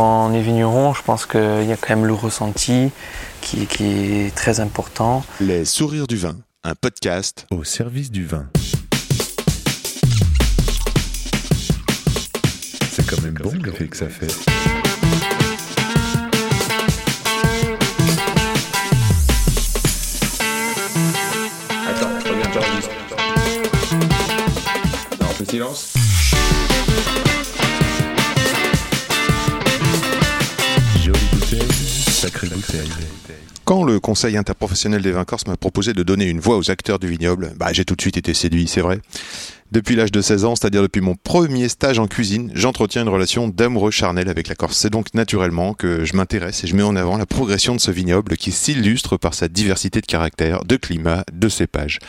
quand on est vigneron, je pense qu'il y a quand même le ressenti qui, qui est très important. Les sourires du vin, un podcast au service du vin. C'est quand même bon l'effet que ça fait. Attends, regarde, j'enregistre. Non, on fait silence. Quand le Conseil interprofessionnel des vins corses m'a proposé de donner une voix aux acteurs du vignoble, bah, j'ai tout de suite été séduit, c'est vrai. Depuis l'âge de 16 ans, c'est-à-dire depuis mon premier stage en cuisine, j'entretiens une relation d'amoureux charnel avec la Corse. C'est donc naturellement que je m'intéresse et je mets en avant la progression de ce vignoble qui s'illustre par sa diversité de caractères, de climat, de cépages.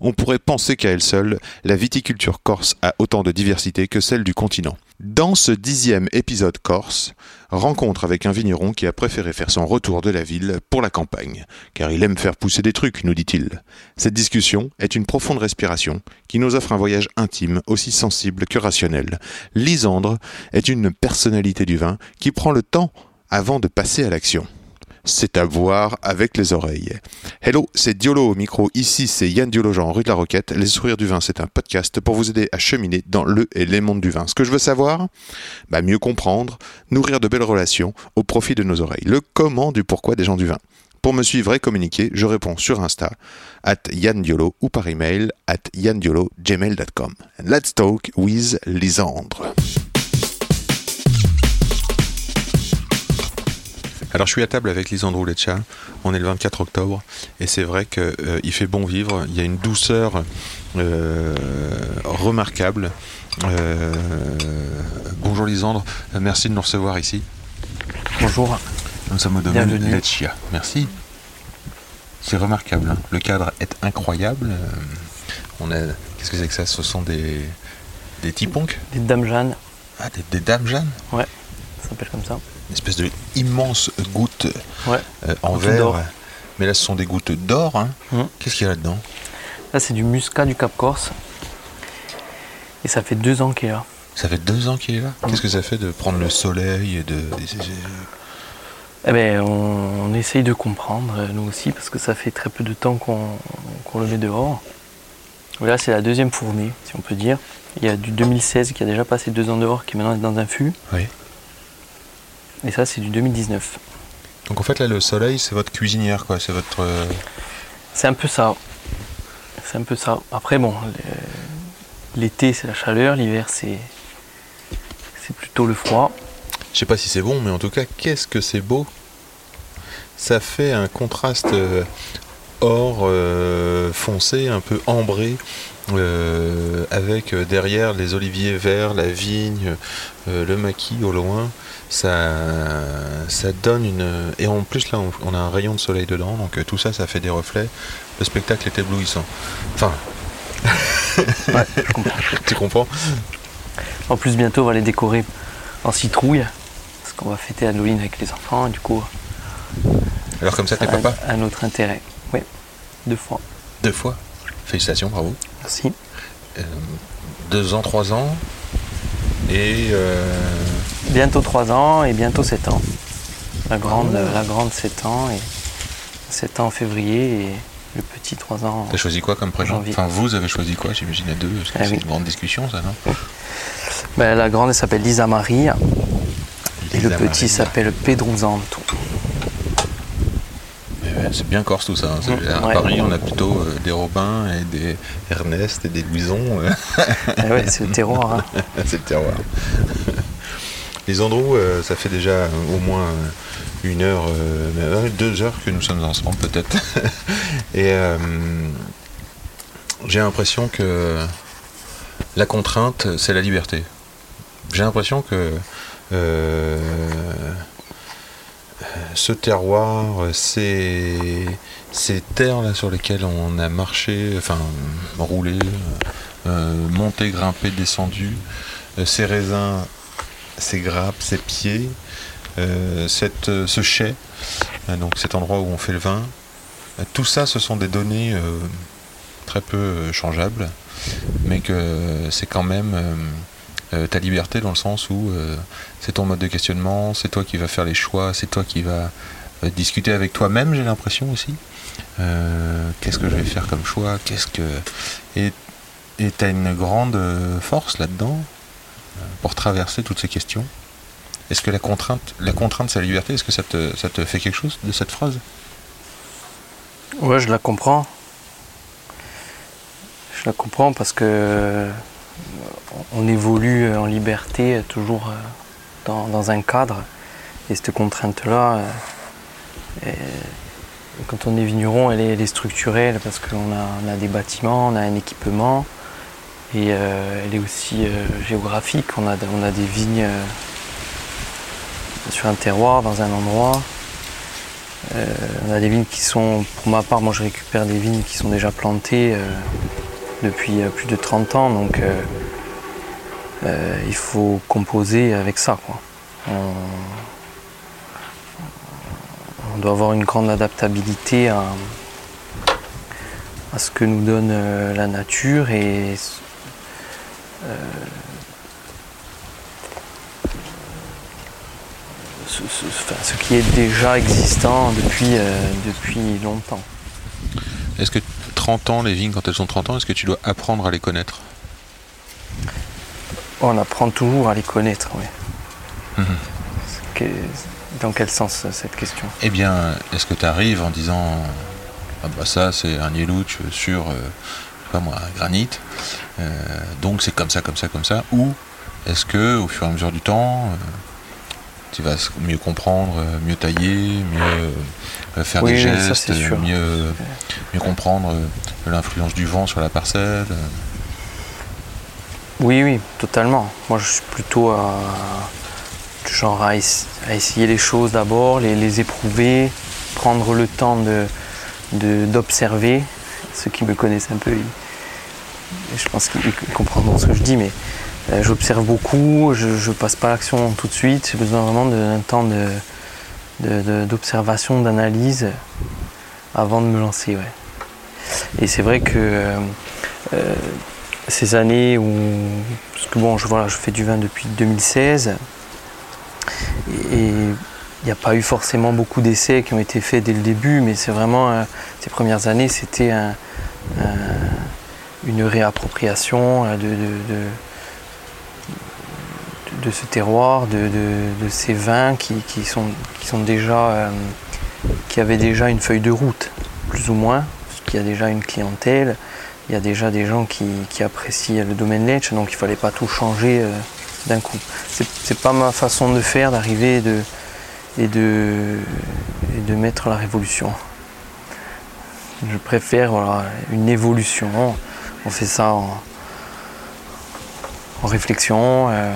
On pourrait penser qu'à elle seule, la viticulture corse a autant de diversité que celle du continent. Dans ce dixième épisode corse, rencontre avec un vigneron qui a préféré faire son retour de la ville pour la campagne, car il aime faire pousser des trucs, nous dit-il. Cette discussion est une profonde respiration qui nous offre un voyage intime, aussi sensible que rationnel. Lisandre est une personnalité du vin qui prend le temps avant de passer à l'action. C'est à voir avec les oreilles. Hello, c'est Diolo au micro. Ici, c'est Yann Diolo-Jean, rue de la Roquette. Les sourires du vin, c'est un podcast pour vous aider à cheminer dans le et les mondes du vin. Ce que je veux savoir, bah, mieux comprendre, nourrir de belles relations au profit de nos oreilles. Le comment du pourquoi des gens du vin. Pour me suivre et communiquer, je réponds sur Insta, at Yann Diolo ou par email, at yandiolo.gmail.com. Let's talk with Lisandre. Alors je suis à table avec Lisandro Leccia, on est le 24 octobre et c'est vrai qu'il euh, fait bon vivre, il y a une douceur euh, remarquable. Euh, bonjour Lisandre, merci de nous recevoir ici. Bonjour. Nous sommes au domaine Bienvenue. Leccia, merci. C'est remarquable, hein. le cadre est incroyable. On a, qu'est-ce que c'est que ça? Ce sont des, des tiponques? Des Dames Jeanne, Ah, des, des dames Jeanne ça s'appelle comme ça. Une espèce de immense goutte Ouais. euh, en verre. Mais là, ce sont des gouttes d'or. hein. Mhm. Qu'est-ce qu'il y a là-dedans? Là, c'est du muscat du Cap Corse. Et ça fait deux ans qu'il est là. Ça fait deux ans qu'il est là? Qu'est-ce que ça fait de prendre le soleil et de. Eh ben, on, on essaye de comprendre, euh, nous aussi, parce que ça fait très peu de temps qu'on le met dehors. Là, c'est la deuxième fournée, si on peut dire. Il y a du 2016 qui a déjà passé deux ans dehors, qui maintenant est dans un fût. Oui. Et ça, c'est du 2019. Donc en fait, là, le soleil, c'est votre cuisinière, quoi. C'est votre. euh, C'est un peu ça. C'est un peu ça. Après, bon, l'été, c'est la chaleur, l'hiver, c'est c'est plutôt le froid. Je sais pas si c'est bon, mais en tout cas, qu'est-ce que c'est beau? Ça fait un contraste euh, or euh, foncé, un peu ambré, avec euh, derrière les oliviers verts, la vigne, euh, le maquis au loin. Ça, ça donne une. Et en plus, là, on, a un rayon de soleil dedans, donc euh, tout ça, ça fait des reflets. Le spectacle est éblouissant. Enfin, Ouais, je comprends. tu comprends? En plus, bientôt, on va les décorer en citrouille. Parce qu'on va fêter Halloween avec les enfants. Et du coup, Alors, comme ça, t'es papa? un, un autre intérêt. Oui, deux fois. Deux fois? Félicitations, bravo. Merci. Euh, deux ans, trois ans. Et euh, Bientôt 3 ans et bientôt 7 ans. La grande, la grande 7 ans et 7 ans en février et le petit 3 ans. t'as choisi quoi comme prénom? Enfin, vous avez choisi quoi? J'imagine à deux, parce que Ah c'est oui. une grande discussion, ça, non? Ben, la grande elle s'appelle Lisa Marie et le petit s'appelle Pedro Zanto. C'est bien corse tout ça. hein. Mmh, à ouais. Paris, on a plutôt euh, des Robins et des Ernest et des Louison. euh, Eh ouais, c'est le terroir. hein. c'est le terroir. Les Andrews, euh, ça fait déjà au moins une heure, euh, euh, deux heures que nous sommes ensemble peut-être. et j'ai l'impression que la contrainte, c'est la liberté. J'ai l'impression que ce terroir, ces, ces terres là sur lesquelles on a marché, enfin roulé, euh, monté, grimpé, descendu, euh, ces raisins, ces grappes, ces pieds, euh, euh, ce chai, euh, donc cet endroit où on fait le vin, euh, tout ça, ce sont des données euh, très peu euh, changeables, mais que c'est quand même euh, ta liberté dans le sens où euh, c'est ton mode de questionnement, c'est toi qui vas faire les choix, c'est toi qui vas euh, discuter avec toi-même, j'ai l'impression aussi. Qu'est-ce que je vais faire comme choix? Qu'est-ce que et tu as une grande force là-dedans pour traverser toutes ces questions? Est-ce que la contrainte, la contrainte, c'est la liberté? Est-ce que ça te, ça te fait quelque chose de cette phrase? Ouais, je la comprends. Je la comprends parce que on évolue en liberté euh, toujours euh, dans, un cadre. Et cette contrainte-là, euh, quand on est vigneron, elle est, elle est structurelle parce qu'on a, des bâtiments, on a un équipement. Et euh, elle est aussi euh, géographique. On a, des vignes euh, sur un terroir, dans un endroit. Euh, on a des vignes qui sont, pour ma part, moi je récupère des vignes qui sont déjà plantées euh, depuis euh, plus de 30 ans, donc euh, euh, il faut composer avec ça. On, doit avoir une grande adaptabilité à, ce que nous donne la nature et ce, qui est déjà existant depuis longtemps. Est-ce que 30 ans, les vignes, quand elles ont 30 ans, est-ce que tu dois apprendre à les connaître? On apprend toujours à les connaître, oui. Mhm. Dans quel sens euh, cette question? Eh bien, est-ce que tu arrives en disant ah bah ça c'est un Yelouch sur euh, je sais pas moi un granit, euh, donc c'est comme ça, comme ça, comme ça, ou est-ce que au fur et à mesure du temps euh, tu vas mieux comprendre, euh, mieux tailler, mieux euh, faire Oui, des gestes, mieux, mieux comprendre euh, l'influence du vent sur la parcelle euh. Oui, oui, totalement. Moi, je suis plutôt à, du genre à, ess- à essayer les choses d'abord, les, les éprouver, prendre le temps de, de- d'observer. Ceux qui me connaissent un peu, ils- je pense qu'ils ils comprendront ce que je dis, mais euh, j'observe beaucoup, je ne passe pas à l'action tout de suite. J'ai besoin vraiment d'un temps de, de- d'observation, d'analyse avant de me lancer. Ouais. Et c'est vrai que euh, euh, ces années où. Parce que bon, je, voilà, je fais du vin depuis 2016. Et il n'y a pas eu forcément beaucoup d'essais qui ont été faits dès le début, mais c'est vraiment. euh, ces premières années, c'était un- un- une réappropriation euh, de, de- ce terroir, de, de- ces vins qui, qui sont, qui sont déjà. euh, qui avaient déjà une feuille de route, plus ou moins, parce qu'il y a déjà une clientèle il y a déjà des gens qui, qui apprécient le domaine Lech, donc il ne fallait pas tout changer euh, d'un coup. C'est pas ma façon de faire, d'arriver et de, et, de, et de mettre la révolution. Je préfère voilà, une évolution. On fait ça en, en réflexion, euh,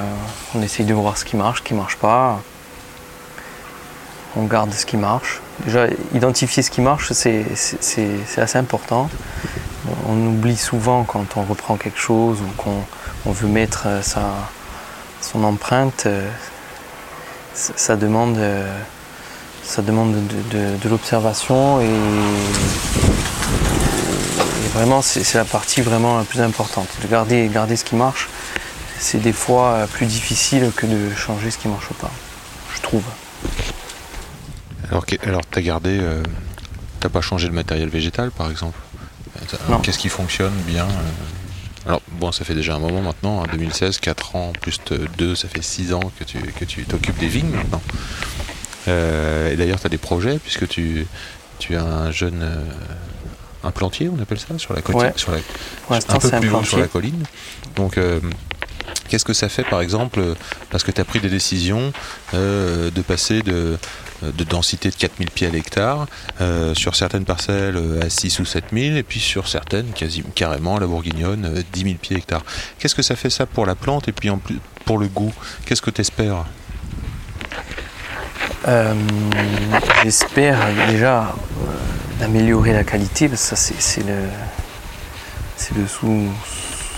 on essaye de voir ce qui marche, ce qui ne marche pas. On garde ce qui marche. Déjà, identifier ce qui marche, c'est assez important. On oublie souvent quand on reprend quelque chose ou qu'on on veut mettre euh, sa, son empreinte, euh, ça, demande, ça demande de, l'observation et, et vraiment c'est c'est la partie vraiment la plus importante. De garder, garder ce qui marche, c'est des fois euh, plus difficile que de changer ce qui marche pas, je trouve. Alors, alors t'as gardé, euh, t'as pas changé le matériel végétal par exemple? Qu'est-ce qui fonctionne bien euh? Alors bon, ça fait déjà un moment maintenant, hein, 2016, 4 ans plus 2, ça fait 6 ans que tu que tu t'occupes des vignes maintenant. Euh, et d'ailleurs, tu as des projets puisque tu tu as un jeune euh, un plantier, on appelle ça, sur la côte, Ouais. sur la, un peu plus haut sur la colline. Donc, euh, qu'est-ce que ça fait, par exemple, parce que tu as pris des décisions euh, de passer de, de densité de 4000 pieds à l'hectare euh, sur certaines parcelles euh, à 6 ou 7000 et puis sur certaines, quasi, carrément, la bourguignonne, euh, 10 000 pieds hectare. Qu'est-ce que ça fait ça pour la plante et puis en plus pour le goût? Qu'est-ce que tu espères J'espère déjà d'améliorer la qualité, parce que ça c'est le, le sous-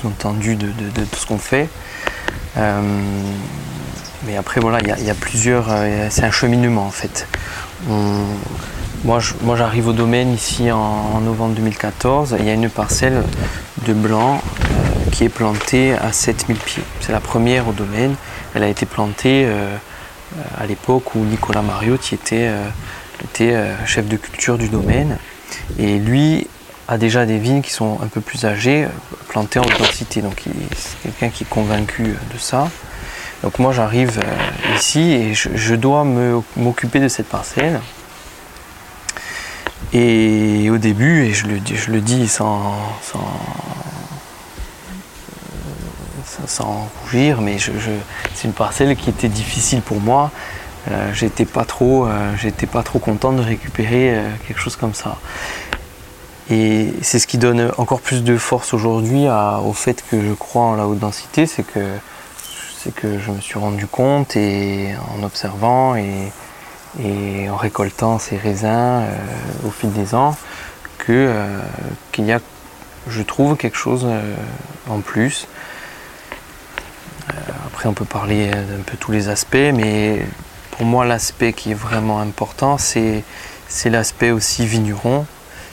sous-entendu de, de- de tout ce qu'on fait. Euh, mais après voilà, il y a- plusieurs. euh, c'est un cheminement en fait. Moi j'arrive au domaine ici en, novembre 2014. Il y a une parcelle de blanc euh, qui est plantée à 7000 pieds. C'est la première au domaine. Elle a été plantée à l'époque où Nicolas Mariotti était, était chef de culture du domaine. Et lui a déjà des vignes qui sont un peu plus âgées, euh, plantées en densité. Donc c'est quelqu'un qui est convaincu euh, de ça. Donc moi j'arrive euh, ici et je, dois m'occuper de cette parcelle. Et au début, et je le, dis- sans, sans, rougir, mais je, c'est une parcelle qui était difficile pour moi. Euh, j'étais pas trop, trop content de récupérer quelque chose comme ça. Et c'est ce qui donne encore plus de force aujourd'hui au fait que je crois en la haute densité, c'est que c'est que je me suis rendu compte et en observant et, en récoltant ces raisins euh, au fil des ans que euh, qu'il y a, je trouve, quelque chose euh, en plus. Après, on peut parler d'un peu tous les aspects, mais pour moi, l'aspect qui est vraiment important, c'est l'aspect aussi vigneron.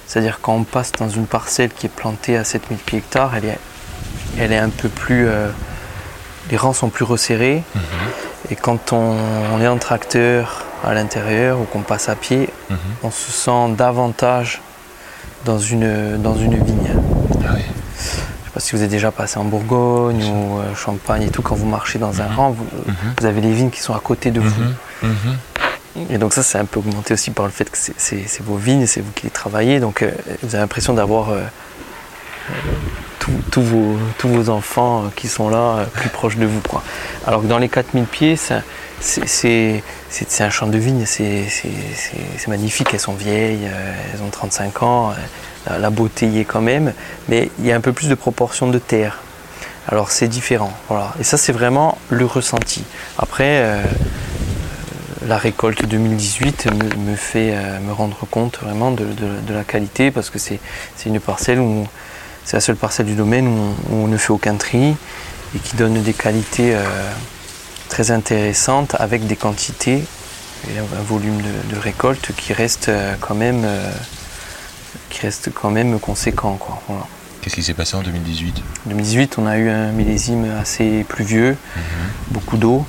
C'est-à-dire quand on passe dans une parcelle qui est plantée à 7000 pieds hectares, elle est, elle est un peu plus... euh, les rangs sont plus resserrés. Et quand on, on est en tracteur à l'intérieur ou qu'on passe à pied, Mhm. on se sent davantage dans une, dans une vigne. Ah oui. Je sais pas si vous êtes déjà passé en Bourgogne ou euh, Champagne et tout, quand vous marchez dans un rang, vous, Mhm. vous avez les vignes qui sont à côté de vous. Et donc ça, c'est un peu augmenté aussi par le fait que c'est- vos vignes, c'est vous qui les travaillez. Donc euh, vous avez l'impression d'avoir euh, tous- vos, enfants euh, qui sont là, plus proches de vous. Alors que dans les 4000 pieds, c'est- un champ de vignes, c'est magnifique. Elles sont vieilles, elles ont 35 ans, la, la beauté y est quand même. Mais il y a un peu plus de proportion de terre. Alors c'est différent. Voilà. Et ça, c'est vraiment le ressenti. Après... la récolte 2018 me, me fait euh, me rendre compte vraiment de, de- de la qualité parce que c'est c'est une parcelle où c'est la seule parcelle du domaine où on, où on ne fait aucun tri et qui donne des qualités euh, très intéressantes avec des quantités et un, un volume de, de récolte qui reste euh, quand même euh, qui reste quand même conséquent quoi. Voilà. Qu'est-ce qui s'est passé en 2018 En 2018, on a eu un millésime assez pluvieux, beaucoup d'eau.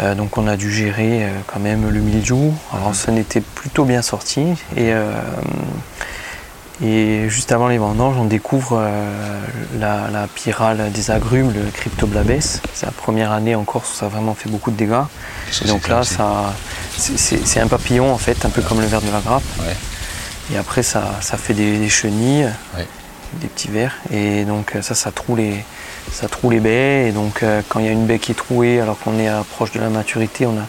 Euh, donc on a dû gérer euh, quand même le mildiou. Alors ça n'était plutôt bien sorti. Et, euh, et juste avant les vendanges, on découvre la, la pyrale des agrumes, le Cryptoblabes. C'est la première année en Corse où ça a vraiment fait beaucoup de dégâts. Et donc là, c'est ça, un papillon en fait, un peu comme le ver de la grappe. Ouais. Et après, ça, ça fait des, des chenilles, Ouais. des petits vers. Et donc ça, ça troue les, ça troue les baies. Et donc euh, quand il y a une baie qui est trouée, alors qu'on est à- proche de la maturité, on a,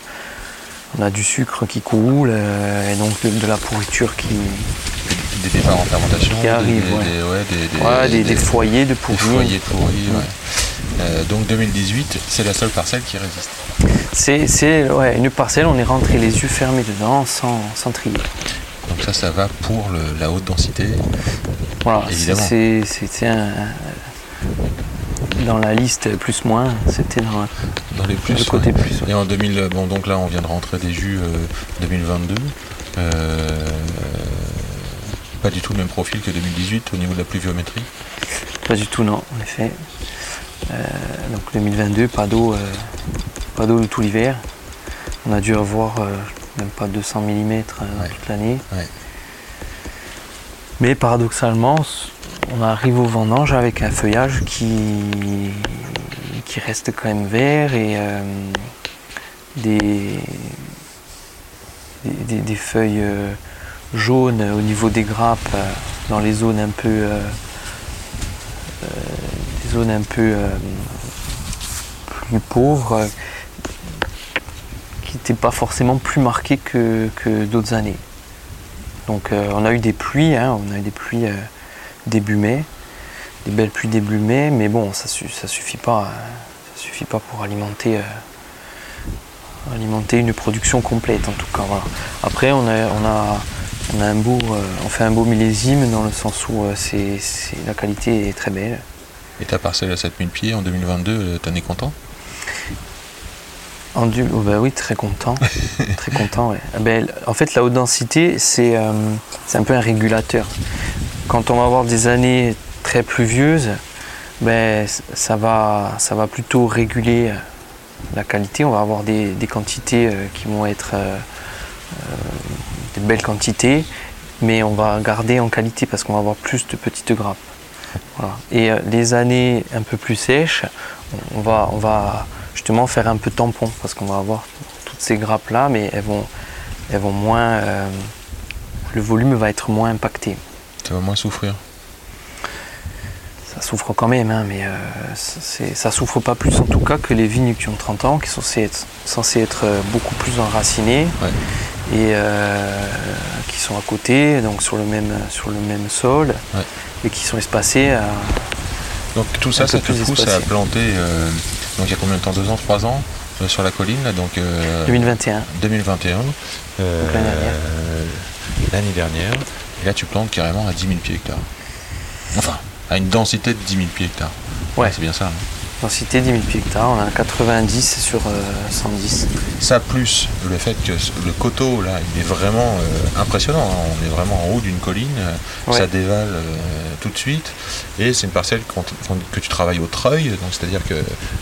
on a du sucre qui coule euh, et donc de, de la pourriture qui, Des départs en fermentation Qui arrivent, des, ouais. des- ouais, des- foyers de pourris. foyers ouais. Euh, donc 2018, c'est la seule parcelle qui résiste. C'est, ouais, une parcelle, on est rentré les yeux fermés dedans sans, sans trier. Donc ça, ça va pour le- la haute densité. Voilà, c'est un, dans la liste plus-moins, c'était dans Dans les plus. le côté ouais. plus. ouais. Et en 2000, bon donc là on vient de rentrer des jus euh, 2022. Euh, pas du tout le même profil que 2018 au niveau de la pluviométrie. Pas du tout, non, en effet. Euh, donc 2022, pas d'eau, euh, pas d'eau de tout l'hiver. On a dû avoir euh, même pas 200 mm Ouais. toute l'année. Mais paradoxalement, on arrive au vendange avec un feuillage qui, reste quand même vert et euh, des, feuilles euh, jaunes au niveau des grappes euh, dans les zones un peu plus pauvres qui n'étaient pas forcément plus marquées que, d'autres années. Donc on a eu des pluies, hein, on a eu des pluies début mai, des belles pluies début mai, mais bon, ça, ça suffit pas, euh, ça suffit pas pour alimenter, euh, alimenter une production complète en tout cas. voilà. Après, on a, on a, on a un beau, euh, on fait un beau millésime dans le sens où euh, c'est, la qualité est très belle. Et ta parcelle à 7000 pieds en 2022, euh, t'en es content? En du- oh bah oui, très content. très content, ouais. Ah ben, en fait, la haute densité, c'est c'est un peu un régulateur. Quand on va avoir des années très pluvieuses, ben, ça, va, ça va plutôt réguler euh, la qualité. On va avoir des, des quantités euh, qui vont être euh, euh, des belles quantités, mais on va garder en qualité parce qu'on va avoir plus de petites grappes. Voilà. Et les années un peu plus sèches, on va, on va justement faire un peu tampon parce qu'on va avoir toutes ces grappes là, mais elles vont, elles vont moins, le volume va être moins impacté. Tu vas moins souffrir. Ça souffre quand même, hein, mais euh, c'est, ça souffre pas plus en tout cas que les vignes qui ont 30 ans, qui sont censées être, censées être euh, beaucoup plus enracinées Ouais. et euh, qui sont à côté, donc sur le même, sur le même sol, Ouais. et qui sont espacées à, Donc tout ça, ça te pousse à espacé. planter, euh, donc il y a combien de temps? Deux ans, trois ans euh, sur la colline, là, donc euh, 2021. 2021, euh, Donc l'année dernière. l'année dernière. Et là, tu plantes carrément à 10 000 pieds hectares. Enfin, à une densité de 10 000 pieds hectares. Ouais. C'est bien ça. hein. Densité 10 000 pieds hectares, on a 90 sur euh, 110. Ça plus le fait que le coteau là, il est vraiment euh, impressionnant. hein. On est vraiment en haut d'une colline, euh, Ouais. ça dévale euh, tout de suite. Et c'est une parcelle que tu travailles au treuil, donc c'est-à-dire que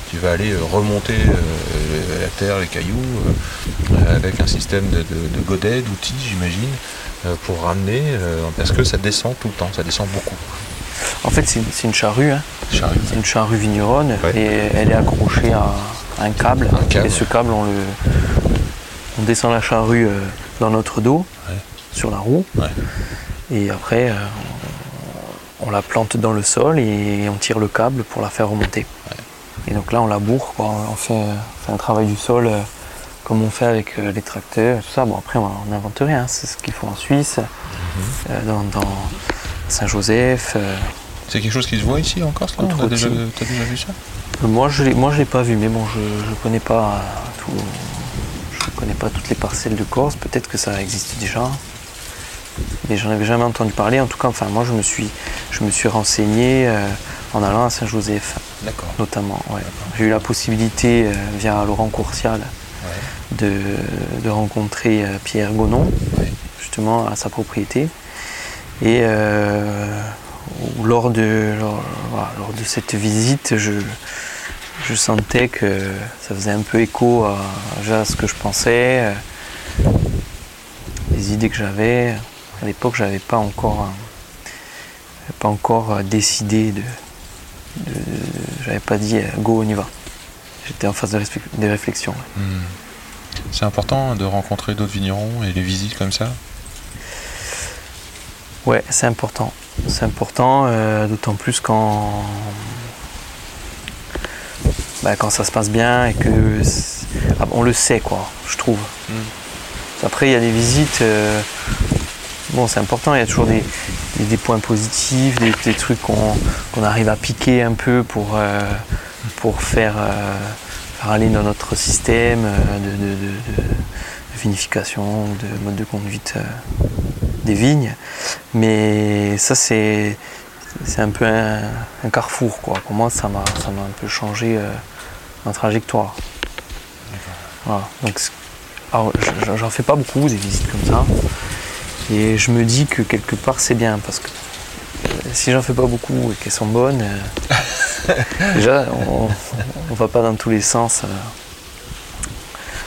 tu vas aller euh, remonter euh, la terre, les cailloux, euh, avec un système de, de, de godets, d'outils, j'imagine, euh, pour ramener, euh, parce que ça descend tout le temps, ça descend beaucoup. En fait, c'est, une charrue, hein. Charrue. c'est une charrue vigneronne, Ouais. et elle est accrochée à un câble. Un câble. Et ce câble, on, le, on descend la charrue euh, dans notre dos, Ouais. sur la roue, et après, euh, on, la plante dans le sol et on tire le câble pour la faire remonter. Et donc là, on la bourre, quoi. on fait, on fait un travail du sol euh, comme on fait avec euh, les tracteurs, et tout ça. Bon, après, on n'invente rien, c'est ce qu'ils font en Suisse, Mhm. euh, dans, dans Saint-Joseph. euh, C'est quelque chose qui se voit ici en Corse T'as déjà, t'as déjà vu ça? Moi, je je l'ai pas vu, mais bon, je, je connais pas tout, je connais pas toutes les parcelles de Corse. Peut-être que ça existe déjà, mais j'en avais jamais entendu parler. En tout cas, enfin, moi, je me suis, je me suis renseigné euh, en allant à Saint-Joseph, D'accord. notamment. ouais. J'ai eu la possibilité euh, via Laurent Courcial de, rencontrer euh, Pierre Gonon, justement à sa propriété. Et euh, lors, de, lors, de cette visite, je, sentais que ça faisait un peu écho à, ce que je pensais, euh, les idées que j'avais. À l'époque, j'avais pas encore, pas encore décidé de, j'avais pas dit go on y va. J'étais en phase de réflexion. Hmm. C'est important de rencontrer d'autres vignerons et les visites comme ça Ouais, c'est important. C'est important, euh, d'autant plus quand, bah, quand ça se passe bien et que ah, on le sait, quoi, je trouve. Après, il y a des visites. euh, bon, c'est important. Il y a toujours des, des- des points positifs, des, des trucs qu'on qu'on arrive à piquer un peu pour, euh, pour faire, aller dans notre système euh, de, vinification, de mode de conduite euh, des vignes. Mais ça, c'est c'est un peu un, carrefour. Quoi. Pour moi, ça m'a ça m'a un peu changé euh, ma trajectoire. Donc, j'en fais pas beaucoup des visites comme ça. Et je me dis que quelque part, c'est bien parce que si j'en fais pas beaucoup et qu'elles sont bonnes, euh, déjà, on, on va pas dans tous les sens. euh,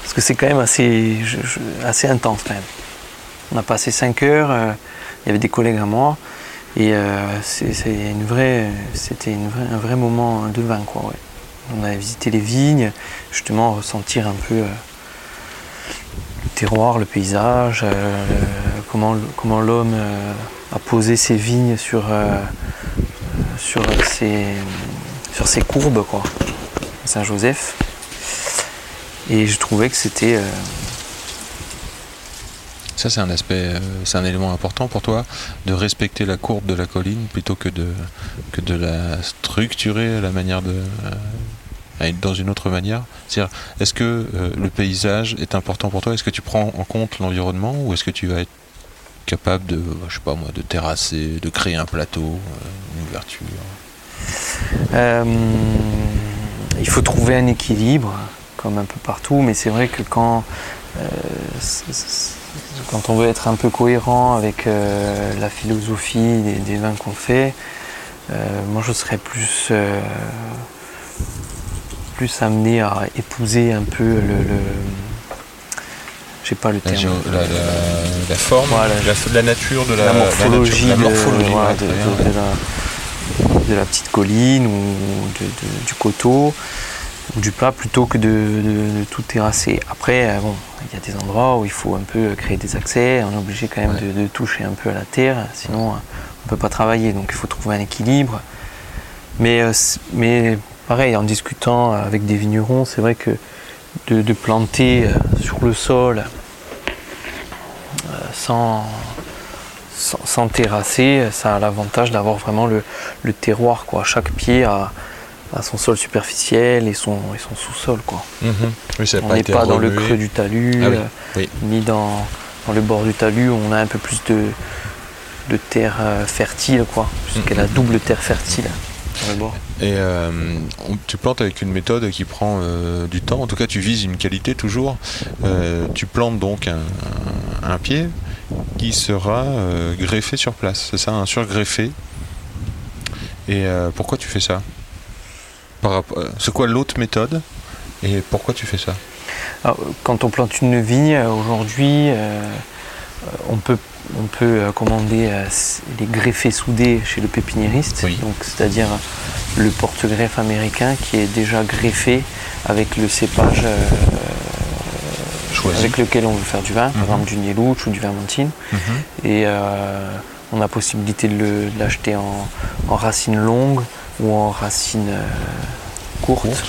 parce que c'est quand même assez, je- je- assez intense quand même. On a passé 5 heures, euh, il y avait des collègues à moi, et c'est c'est une vraie, c'était une vraie- un vrai moment de vin. Quoi, ouais. On avait visité les vignes, justement ressentir un peu euh, le terroir, le paysage, euh, comment, comment l'homme euh, posé ses vignes sur, euh, sur, ses, sur ses courbes, quoi, Saint-Joseph. Et je trouvais que c'était... euh, Ça, c'est un aspect, euh, c'est un élément important pour toi, de respecter la courbe de la colline plutôt que de, que de la structurer à la manière de. euh, dans une autre manière. C'est-à-dire, est-ce que le paysage est important pour toi? Est-ce que tu prends en compte l'environnement ou est-ce que tu vas être capable de, je sais pas moi, de terrasser, de créer un plateau, euh, une ouverture. Euh, il faut trouver un équilibre, comme un peu partout, mais c'est vrai que quand, euh, quand on veut être un peu cohérent avec la philosophie des, vins qu'on fait, moi, je serais plus, plus amené à épouser un peu le je sais pas le La, terme. la, la- la forme, Voilà. la, la nature de la, morphologie, nature, de- voilà, la, petite colline ou du coteau ou du plat plutôt que de, tout terrasser. Après, euh, bon, il y a des endroits où il faut un peu créer des accès, on est obligé quand même Ouais. de, toucher un peu à la terre, sinon euh, on ne peut pas travailler, donc il faut trouver un équilibre. Mais, euh, mais pareil, en discutant avec des vignerons, c'est vrai que de, de planter euh, sur le sol euh, sans, sans, sans terrasser, ça a l'avantage d'avoir vraiment le, le terroir. Quoi. Chaque pied a, a son sol superficiel et son, et son sous-sol. Quoi. Mhm. Oui, ça a On n'est pas dans le creux du talus, Ah oui, euh, oui. ni dans, dans le bord du talus où on a un peu plus de, de terre fertile, quoi, puisqu'elle a Mhm. double terre fertile sur le bord. Et euh, on- tu plantes avec une méthode qui prend euh, du temps. En tout cas, tu vises une qualité toujours. Euh, tu plantes donc un, un- un pied qui sera euh, greffé sur place. C'est ça, un surgreffé. Et euh, pourquoi tu fais ça? C'est quoi l'autre méthode? Et pourquoi tu fais ça? Alors, quand on plante une vigne, aujourd'hui, euh, on peut, on peut euh, commander euh, les greffés soudés chez le pépiniériste, Oui. donc c'est-à-dire le porte-greffe américain qui est déjà greffé avec le cépage euh, avec lequel on veut faire du vin, par Mhm. exemple du Nielouch ou du Vermentine. Mhm. Et euh, on a possibilité de l'acheter en, en racines longues ou en racines euh, courtes. Courte.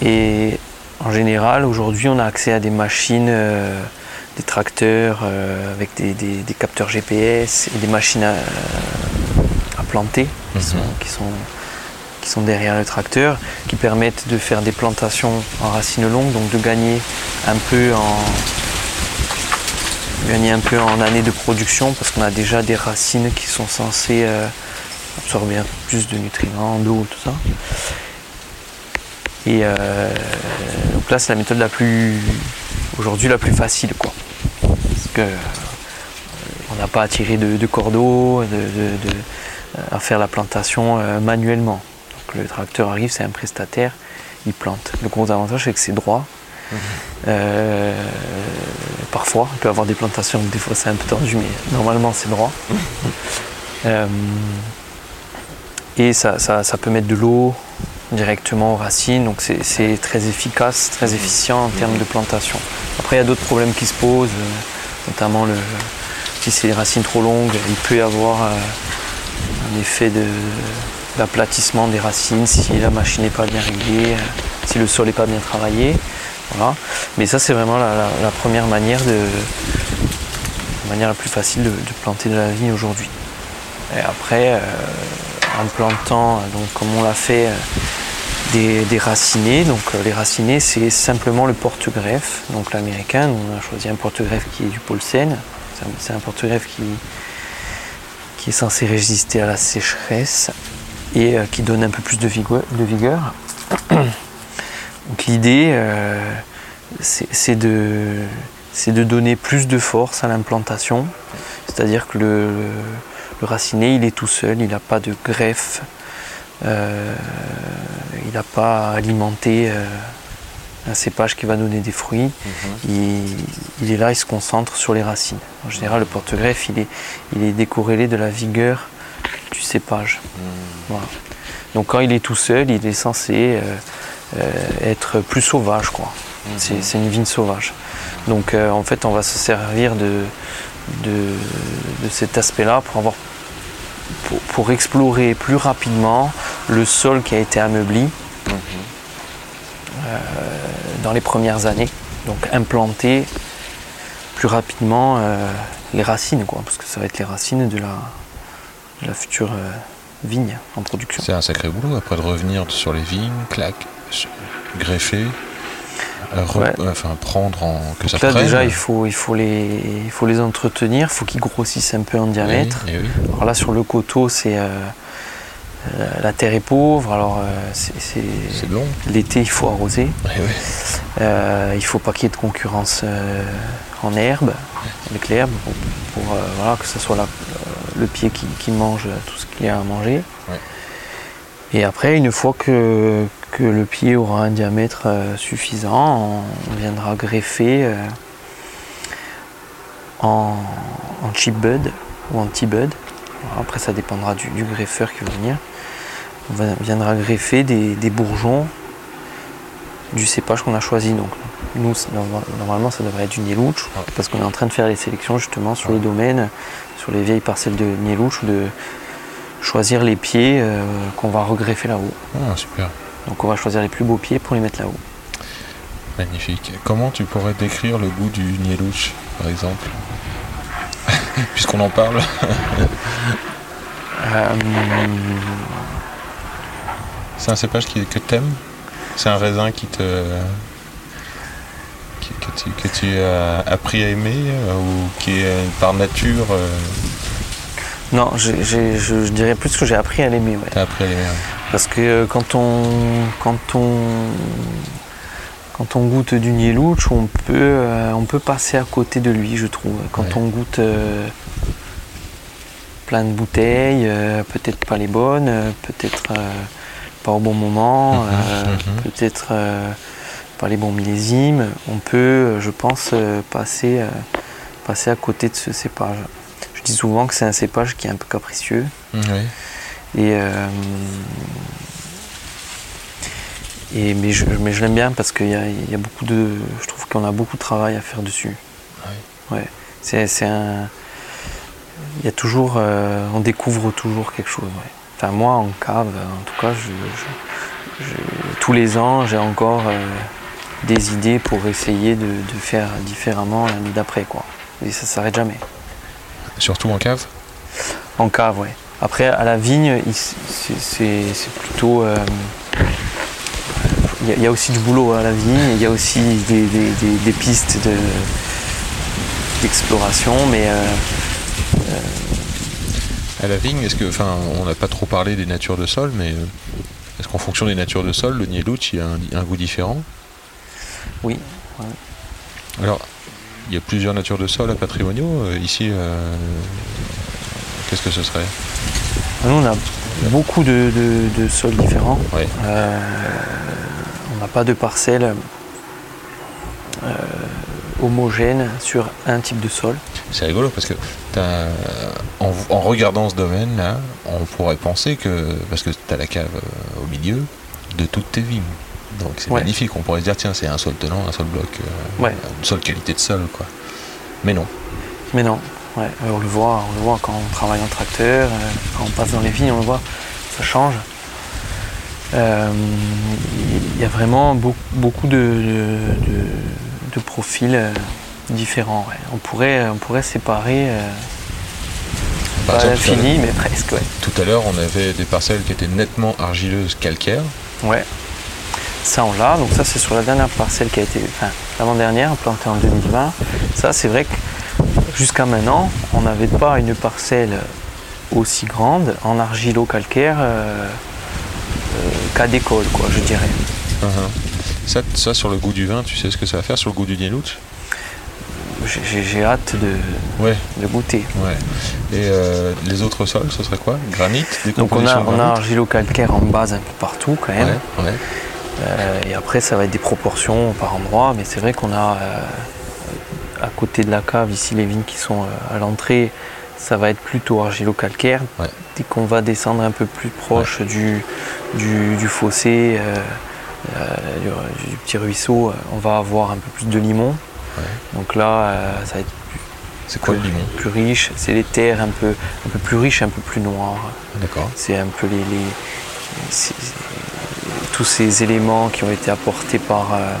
Et en général, aujourd'hui, on a accès à des machines, euh, des tracteurs euh, avec des, des- des capteurs GPS et des machines à, à planter qui, Mhm. sont, qui, sont, qui sont derrière le tracteur, qui permettent de faire des plantations en racines longues, donc de gagner un peu en gagner un peu en année de production parce qu'on a déjà des racines qui sont censées euh, absorber plus de nutriments, d'eau, tout ça. Et euh, donc là, c'est la méthode la plus, aujourd'hui, la plus facile, quoi. Que euh, on n'a pas à tirer de, de cordeaux, de, de- de- à faire la plantation euh, manuellement. Donc le tracteur arrive, c'est un prestataire, il plante. Le gros avantage, c'est que c'est droit. Euh, parfois, il peut y avoir des plantations des fois c'est un peu tordu, mais normalement c'est droit. Euh, et ça, ça- ça peut mettre de l'eau directement aux racines, donc c'est très efficace, très efficient en termes de plantation. Après, il y a d'autres problèmes qui se posent, euh, notamment le, si c'est des racines trop longues, il peut y avoir euh, un effet d'aplatissement des racines si la machine n'est pas bien réglée, euh, si le sol n'est pas bien travaillé. Voilà. Mais ça, c'est vraiment la, première manière de, la manière la plus facile de, planter de la vigne aujourd'hui. Et après, euh, en plantant, donc comme on l'a fait, des, racinés. Donc euh, les racinés, c'est simplement le porte-greffe, donc l'américain. On a choisi un porte-greffe qui est du Paulsen. C'est un- porte-greffe qui, est censé résister à la sécheresse et euh, qui donne un peu plus de vigueur. De vigueur. Donc l'idée, euh, c'est de, de donner plus de force à l'implantation. C'est-à-dire que le raciné, il est tout seul, il n'a pas de greffe, euh, il n'a pas à alimenter euh, un cépage qui va donner des fruits. Il, il est là, il se concentre sur les racines. En général, le porte-greffe, il est, il est décorrélé de la vigueur du cépage. Voilà. Donc quand il est tout seul, il est censé euh, euh, être plus sauvage. quoi. C'est c'est une vigne sauvage. Donc en fait, on va se servir de, de, de cet aspect-là pour avoir pour, pour explorer plus rapidement le sol qui a été ameubli euh, dans les premières années. Donc implanter plus rapidement euh, les racines, quoi, parce que ça va être les racines de la, de la future euh, vigne en production. C'est un sacré boulot après de revenir sur les vignes, clac, greffer, Ouais. enfin prendre en que ça là prenne. déjà il faut, il, faut les, il faut les entretenir, il faut qu'ils grossissent un peu en diamètre. oui. Alors là sur le coteau c'est euh, la terre est pauvre, alors euh, c'est- long. l'été il faut arroser. Eh. Euh, il faut pas qu'il y ait de concurrence euh, en herbe, avec l'herbe, pour, pour, voilà, que ce soit la- le pied qui, qui mange tout ce qu'il y a à manger. Ouais. Et après, une fois que, que le pied aura un diamètre suffisant, on, on viendra greffer en, en chip bud ou en T-bud. Après, ça dépendra du, du greffeur qui va venir. On va- viendra greffer des, des bourgeons du cépage qu'on a choisi. Donc, nous, normalement, ça devrait être du Nielouch, Ouais. parce qu'on est en train de faire les sélections justement sur les domaines, sur les vieilles parcelles de Nielouch, de choisir les pieds euh, qu'on va regreffer là-haut. Ah, super. Donc, on va choisir les plus beaux pieds pour les mettre là-haut. Magnifique. Comment tu pourrais décrire le goût du Nielouch, par exemple? Puisqu'on en parle. Euh, C'est un cépage qui, que t'aimes? C'est un raisin qui te. qui- que, tu, que tu as appris à aimer euh, ou qui est euh, par nature. euh, non, je, je dirais plus que j'ai appris à l'aimer. Ouais. t'as appris à aimer ouais. Parce que euh, quand on, quand on, quand on goûte du Nielouch, on peut, euh, on peut passer à côté de lui, je trouve. Quand Ouais. on goûte euh, plein de bouteilles, peut-être pas les bonnes, peut-être pas au bon moment, Mhm, euh, mhm. peut-être euh, pas les bons millésimes, on peut, euh, je pense, passer, passer à côté de ce cépage. Je dis souvent que c'est un cépage qui est un peu capricieux. Oui. Et, et mais je, mais je l'aime bien parce qu'il y a, y a beaucoup de. Je trouve qu'on a beaucoup de travail à faire dessus. Ouais. C'est, c'est un. Il y a toujours. euh, on découvre toujours quelque chose. ouais. Enfin, moi, en cave, en tout cas, je, je- je- tous les ans, j'ai encore euh, des idées pour essayer de, de faire différemment l'année d'après, quoi. Et ça s'arrête jamais. Surtout en cave? En cave, ouais. Après, à la vigne, c'est plutôt. euh, Il y, a- aussi du boulot à la vigne, il y a aussi des, des- des- des pistes de- d'exploration, mais euh, À la vigne, est-ce que. Enfin, on n'a pas trop parlé des natures de sol, mais. euh, Est-ce qu'en fonction des natures de sol, le Nielouch, il a un, un goût différent? Oui. Alors, il y a plusieurs natures de sol à Patrimoniaux. euh, ici, euh, qu'est-ce que ce serait? Nous, on a beaucoup de, de- de sols différents. Ouais. Euh, on n'a pas de parcelles euh, homogènes sur un type de sol. C'est rigolo parce que t'as- en, en regardant ce domaine-là, on pourrait penser que, parce que tu as la cave euh, au milieu, de toutes tes vignes. Donc c'est Ouais. magnifique, on pourrait se dire tiens c'est un sol tenant, un sol bloc, euh, Ouais. une seule qualité de sol quoi. Mais non. Mais non, ouais, on le voit, on le voit quand on travaille en tracteur, euh, quand on passe dans les vignes, on le voit, ça change. Euh, Il y a vraiment beaucoup, beaucoup de, de- de- de profils euh, différents. ouais. On, pourrait, on pourrait séparer, euh, Par pas exemple, tout à l'infini, mais presque. Ouais. Tout à l'heure on avait des parcelles qui étaient nettement argileuses calcaires. Ouais. Ça, on l'a. Donc, ça, c'est sur la dernière parcelle qui a été, enfin, l'avant-dernière, plantée en 2020. Ça, c'est vrai que jusqu'à maintenant, on n'avait pas une parcelle aussi grande en argilo-calcaire euh, euh, qu'à d'école, quoi, je dirais. Uh-huh. Ça, ça sur le goût du vin, tu sais ce que ça va faire sur le goût du Nielouch J'ai- hâte de, Ouais, de goûter. ouais. Et euh, les autres sols, ce serait quoi? Granit Donc, on a, on a argilo-calcaire en base un peu partout, quand même. Ouais. Euh, et après, ça va être des proportions par endroit, mais c'est vrai qu'on a euh, à côté de la cave, ici, les vignes qui sont à l'entrée, ça va être plutôt argilo-calcaire. Ouais. Dès qu'on va descendre un peu plus proche du, du, du fossé, du, du petit ruisseau, euh, on va avoir un peu plus de limon. Ouais. Donc là, euh, ça va être C'est quoi le limon plus riche. C'est les terres un peu, un peu plus riches, un peu plus noires. D'accord. C'est un peu les, les- c'est- tous ces éléments qui ont été apportés par, euh,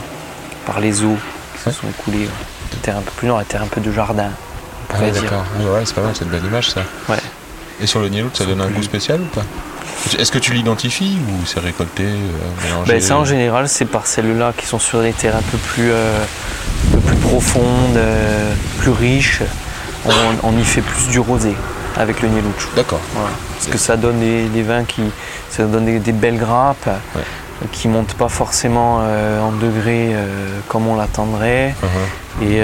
par les eaux qui Ouais. se sont écoulés. Des terres un peu plus noires, des terres un peu de jardin. on Ah ouais, dire. d'accord. Ouais, ouais, c'est pas mal, c'est une belle image ça. Ouais. Et sur le Nielouch, ça donne un plus- goût spécial ou pas? Est-ce que tu l'identifies ou c'est récolté, euh, mélangé Ben, ça en général, ces parcelles-là qui sont sur des terres un peu plus, euh, un peu plus profondes, euh, plus riches, on, on y fait plus du rosé avec le Nielouch. D'accord. Voilà. Parce que ça donne des, des vins qui. Ça donne des, des belles grappes. Ouais. qui montent pas forcément euh, en degrés comme on l'attendrait Uh-huh. et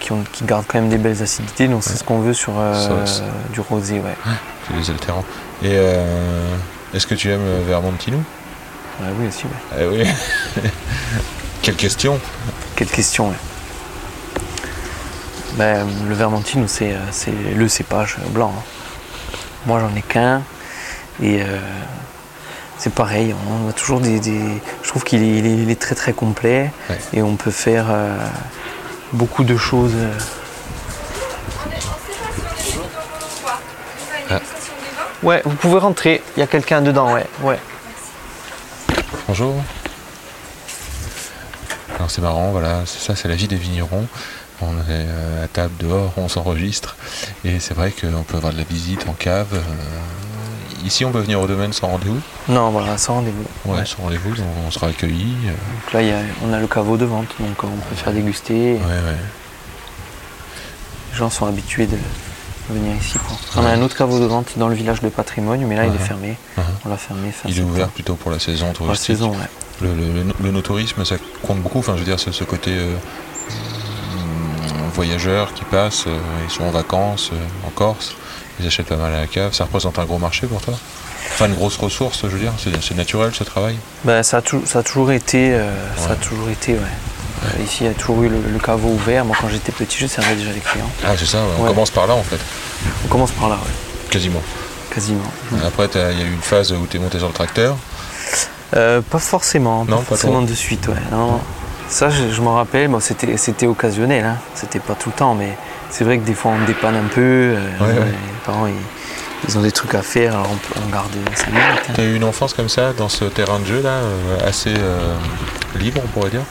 qui, ont- qui gardent quand même des belles acidités. Donc c'est ce qu'on veut sur du rosé. Ouais. C'est des altérants. Et euh, est-ce que tu aimes euh, Vermentino Ouais, oui aussi. ouais. Eh oui. Quelle question Quelle question. ouais. Ben, le Vermentino, c'est euh, c'est le cépage blanc. hein. Moi, j'en ai qu'un. Et euh, c'est pareil. On a toujours des. des- Je trouve qu'il est, très très complet. Ouais. Et on peut faire euh, beaucoup de choses. Ouais, vous pouvez rentrer. Il y a quelqu'un dedans, ouais. ouais. Bonjour. Alors c'est marrant, voilà, c'est ça, c'est la vie des vignerons. On est euh, à table dehors, on s'enregistre, et c'est vrai qu'on peut avoir de la visite en cave. euh, ici, on peut venir au domaine sans rendez-vous? Non, voilà, sans rendez-vous. Ouais, Ouais. sans rendez-vous, on sera accueillis. euh, Donc là, il y a- on a le caveau de vente, donc on peut faire déguster. ouais, ouais. Les gens sont habitués de venir ici. quoi. On a un autre caveau de vente dans le village de patrimoine, mais là il est Mhm. fermé. Mhm. On l'a fermé. fin Il est ouvert plutôt pour la saison pour la touristique. saison. ouais. Le, le, le, le no-tourisme, ça compte beaucoup. Enfin, je veux dire, c'est ce côté euh, voyageurs qui passent, euh, ils sont en vacances euh, en Corse, ils achètent pas mal à la cave. Ça représente un gros marché pour toi? Enfin, une grosse ressource, je veux dire. C'est naturel ce travail? Ben, ça, a ça a toujours été. Ça a toujours été. Ouais. Ici, il y a toujours eu le, le caveau ouvert. Moi, quand j'étais petit, je servais déjà les clients. Ah, c'est ça, on Ouais. commence par là en fait, On commence par là, ouais, quasiment. quasiment. Après, t'as- il y a eu une phase où tu es monté sur le tracteur. Euh, pas forcément, Non, pas forcément de suite, ouais. Non. Ça, je, je m'en rappelle, bon, c'était, occasionnel, hein. c'était pas tout le temps, mais c'est vrai que des fois on dépanne un peu. euh, Ouais, ouais. Les parents, ils, ils ont des trucs à faire, alors on, garde 5 minutes. hein. Tu as eu une enfance comme ça, dans ce terrain de jeu là, euh, assez euh, libre, on pourrait dire?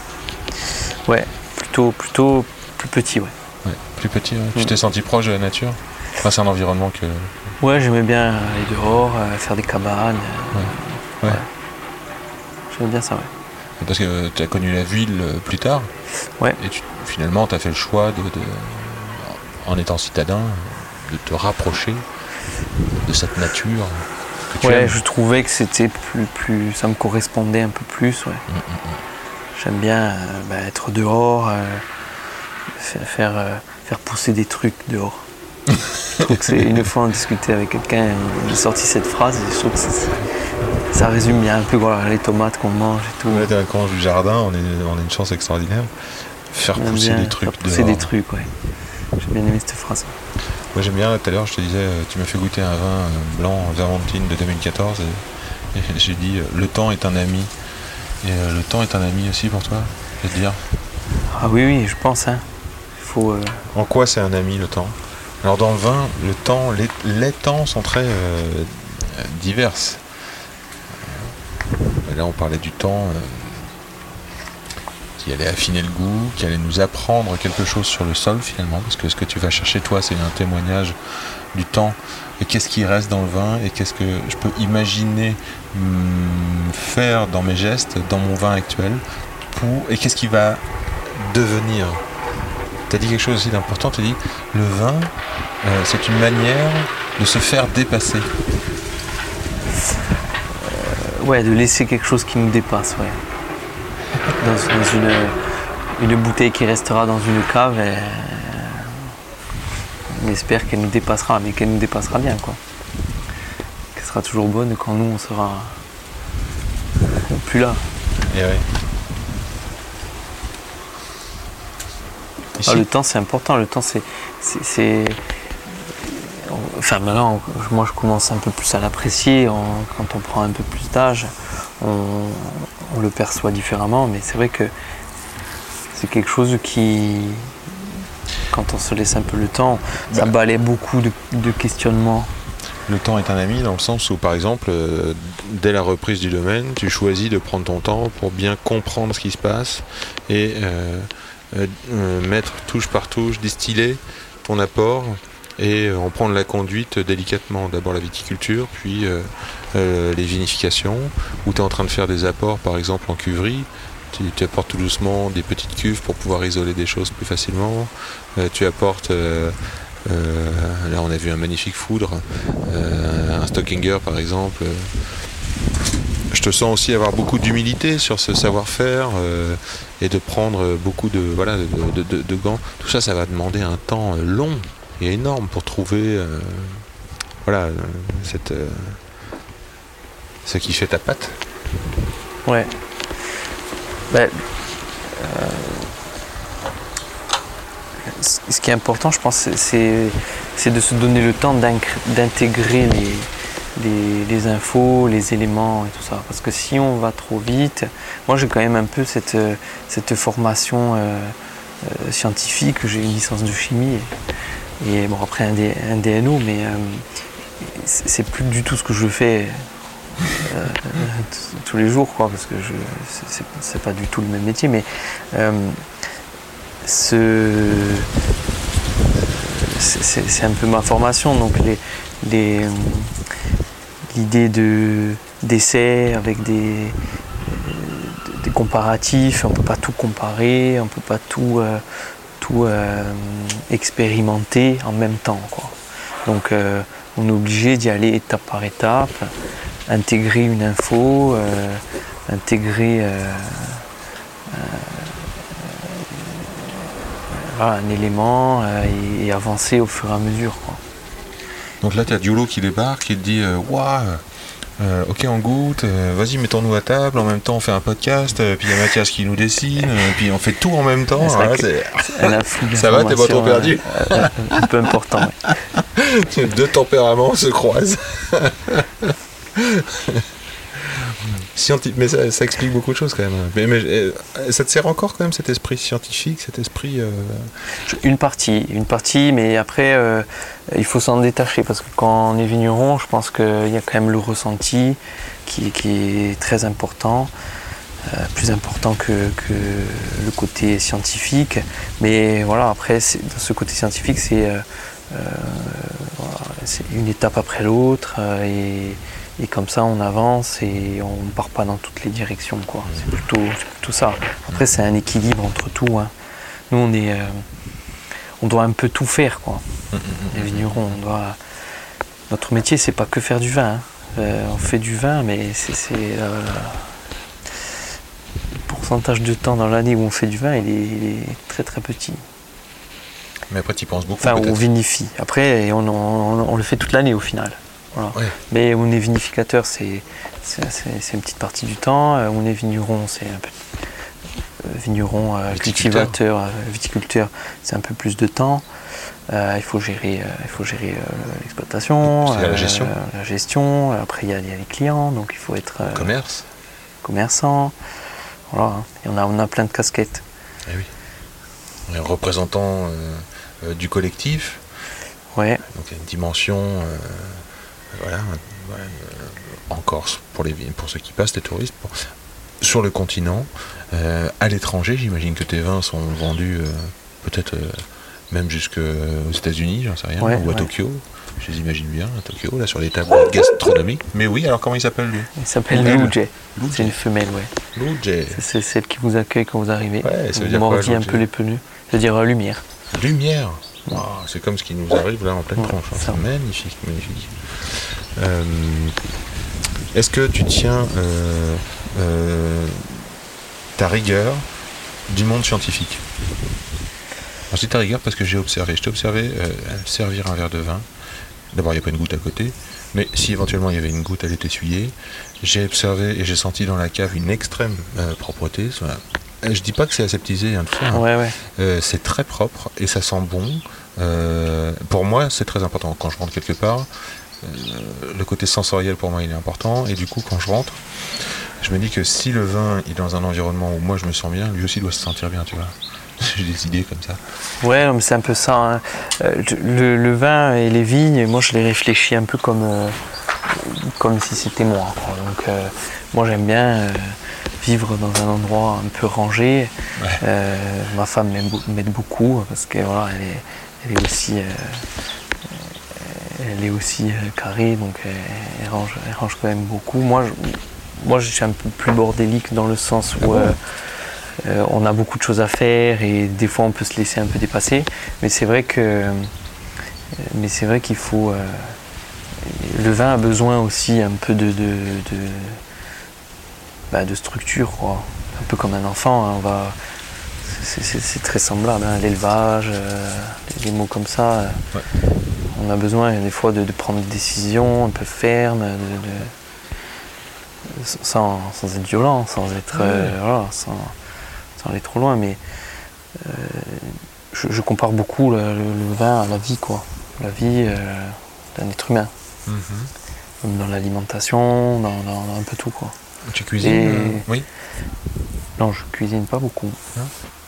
Ouais, plutôt, plutôt plus petit, ouais. Ouais, plus petit. ouais. Tu Mm. t'es senti proche de la nature? Enfin, c'est un environnement que. Ouais, j'aimais bien aller dehors, euh, faire des cabanes. euh, Ouais. ouais. J'aimais bien ça, ouais. Parce que tu as connu la ville euh, plus tard. Ouais. Et tu, finalement, tu as fait le choix, de, de- en étant citadin, de te rapprocher de cette nature que tu Ouais, aimes. je trouvais que c'était plus, plus, ça me correspondait un peu plus, ouais. Mm, J'aime bien euh, bah, être dehors, euh, faire, faire, euh, faire pousser des trucs dehors. je trouve que c'est une fois on discutait avec quelqu'un, j'ai sorti cette phrase et je trouve que ça résume bien un peu voilà, les tomates qu'on mange et tout. Ouais, un coin du jardin, on, est, on a une chance extraordinaire. Faire pousser bien des trucs faire pousser dehors. des trucs, ouais. J'ai bien aimé cette phrase. Moi j'aime bien, tout à l'heure je te disais, tu m'as fait goûter un vin blanc Vermentine de 2014 et, j'ai dit le temps est un ami. Et euh, le temps est un ami aussi pour toi, je vais te dire. Ah oui, oui, je pense. Hein. Il faut. euh, En quoi c'est un ami le temps? Alors dans le vin, le temps, les, les temps sont très euh, diverses. Euh, Là on parlait du temps euh, qui allait affiner le goût, qui allait nous apprendre quelque chose sur le sol finalement, parce que ce que tu vas chercher toi c'est un témoignage du temps et qu'est-ce qui reste dans le vin et qu'est-ce que je peux imaginer hum, faire dans mes gestes, dans mon vin actuel, pour, et qu'est-ce qui va devenir tu as dit quelque chose aussi d'important, tu dit le vin, euh, c'est une manière de se faire dépasser. Ouais, de laisser quelque chose qui nous dépasse, ouais. Dans, une, une bouteille qui restera dans une cave, et, euh, on espère qu'elle nous dépassera, mais qu'elle nous dépassera bien, quoi. Qu'elle sera toujours bonne quand nous, on sera plus là. Et ouais. Ici, Ah, le temps, c'est important. Le temps, c'est. Enfin, maintenant, moi, je commence un peu plus à l'apprécier. Quand on prend un peu plus d'âge, on, on le perçoit différemment. Mais c'est vrai que c'est quelque chose qui. Quand on se laisse un peu le temps, ça Bah. balaie beaucoup de, de questionnements. le temps est un ami dans le sens où, par exemple, euh, dès la reprise du domaine, tu choisis de prendre ton temps pour bien comprendre ce qui se passe et euh, euh, mettre touche par touche, distiller ton apport et en prendre la conduite délicatement. D'abord la viticulture, puis les vinifications, où tu es en train de faire des apports, par exemple en cuverie. Tu, apportes tout doucement des petites cuves pour pouvoir isoler des choses plus facilement. Euh, tu apportes, euh, euh, là on a vu un magnifique foudre, un Stockinger par exemple. Je te sens aussi avoir beaucoup d'humilité sur ce savoir-faire et de prendre beaucoup de, voilà, de, gants. Tout ça, ça va demander un temps long et énorme pour trouver voilà, cette, ce qui fait ta patte. Ouais. Ben, euh, ce qui est important, je pense, c'est- de se donner le temps d'intégrer les, infos, les éléments et tout ça. Parce que si on va trop vite, moi j'ai quand même un peu cette, formation euh, euh, scientifique, j'ai une licence de chimie et, bon après un, un DNO, mais c'est plus du tout ce que je fais euh, tous les jours, quoi, parce que je c'est- pas du tout le même métier, mais euh, ce c'est- un peu ma formation, donc les les l'idée de d'essai avec des euh, des comparatifs, on peut pas tout comparer, on peut pas tout tout expérimenter en même temps, quoi. Donc on est obligé d'y aller étape par étape, intégrer une info, euh, intégrer euh, euh, voilà, un élément et, et avancer au fur et à mesure. Quoi. Donc là, tu as Diolo qui débarque et te dit Waouh euh, ok, on goûte, euh, vas-y, mettons-nous à table, en même temps on fait un podcast, euh, puis il y a Mathias qui nous dessine, puis on fait tout en même temps. Ça va, t'es pas trop perdu Un peu important. ouais. Deux tempéraments se croisent. Scienti- mais ça, explique beaucoup de choses quand même. Mais, euh, ça te sert encore quand même cet esprit scientifique, cet esprit. euh, Une partie, une partie, mais après, euh, il faut s'en détacher parce que quand on est vigneron, je pense qu'il y a quand même le ressenti qui, est très important, plus important que, le côté scientifique. Mais voilà, après, dans ce côté scientifique, c'est une étape après l'autre et comme ça, on avance et on ne part pas dans toutes les directions. quoi. C'est plutôt, plutôt ça. Après, c'est un équilibre entre tout. hein. Nous, on est. euh, on doit un peu tout faire, quoi. Les vignerons, on doit. Notre métier, c'est pas que faire du vin. hein. Euh, on fait du vin, mais c'est euh, le pourcentage de temps dans l'année où on fait du vin, il est, il est très très petit. Mais après, tu y penses beaucoup. Enfin, on vinifie. Après, on, on- on le fait toute l'année au final. Voilà. Ouais. Mais on est vinificateur, c'est une petite partie du temps. Euh, On est vigneron, c'est un peu. euh, vigneron, euh, cultivateur, viticulteur, c'est un peu plus de temps. Euh, il faut gérer, euh, il faut gérer l'exploitation, la gestion. la gestion. Après, il y, a, il y a les clients, donc il faut être Commerce. commerçant. Voilà. Et on a, on a plein de casquettes. Eh oui. On est représentant du collectif, Ouais. donc il y a une dimension. Euh, voilà, euh, en Corse, pour, les, pour ceux qui passent, les touristes. pour- sur le continent, euh, à l'étranger, j'imagine que tes vins sont vendus euh, peut-être euh, même jusqu'aux États-Unis, j'en sais rien, Ouais, ou à ouais. Tokyo. Je les imagine bien à Tokyo, là sur les tables gastronomiques. Mais oui, alors comment il s'appelle lui? Il s'appelle Elle. Lou Jay. Lou C'est une femelle, ouais. Lou Jay. C'est- celle qui vous accueille quand vous arrivez. Ouais, ça veut vous dire quoi, un peu les pneus. Ça veut dire euh, lumière. Lumière. Wow, c'est comme ce qui nous arrive là en pleine Ouais, tronche. hein. C'est magnifique, magnifique. Euh, Est-ce que tu tiens euh, euh, ta rigueur du monde scientifique? Alors, Je dis ta rigueur parce que j'ai observé. Je t'ai observé servir un verre de vin. D'abord, il n'y a pas une goutte à côté. Mais si éventuellement il y avait une goutte, elle est essuyée. J'ai observé et j'ai senti dans la cave une extrême propreté. Je dis pas que c'est aseptisé, hein, tout ça. hein. Ouais, ouais. Euh, c'est très propre et ça sent bon. Euh, pour moi, c'est très important. Quand je rentre quelque part, euh, le côté sensoriel pour moi il est important. Et du coup, quand je rentre, je me dis que si le vin est dans un environnement où moi je me sens bien, lui aussi doit se sentir bien, tu vois. J'ai des idées comme ça. Ouais, mais c'est un peu ça. hein. Euh, le, le vin et les vignes, moi je les réfléchis un peu comme, euh, comme si c'était moi. quoi. Donc, euh, moi j'aime bien euh, vivre dans un endroit un peu rangé. Ouais. Euh, ma femme m'aide beaucoup parce que voilà, elle est, elle est aussi, euh, elle est aussi euh, carrée, donc elle, elle range, elle range quand même beaucoup. Moi, je, moi, je suis un peu plus bordélique dans le sens où euh, euh, on a beaucoup de choses à faire et des fois on peut se laisser un peu dépasser. Mais c'est vrai que, euh, mais c'est vrai qu'il faut. euh, le vin a besoin aussi un peu de, de, de- bah, de structure, quoi. Un peu comme un enfant, hein, on va. c'est- très semblable, hein, l'élevage, euh, des mots comme ça. euh, Ouais. On a besoin des fois de, de prendre des décisions un peu fermes, de, de- sans, sans être violent, sans être, euh, voilà, sans, sans aller trop loin. Mais je, je compare beaucoup le, le- le vin à la vie, quoi. La vie d'un être humain, Mhm. même dans l'alimentation, dans, dans- dans un peu tout, quoi. Tu cuisines Et- euh, Oui. Non, je cuisine pas beaucoup.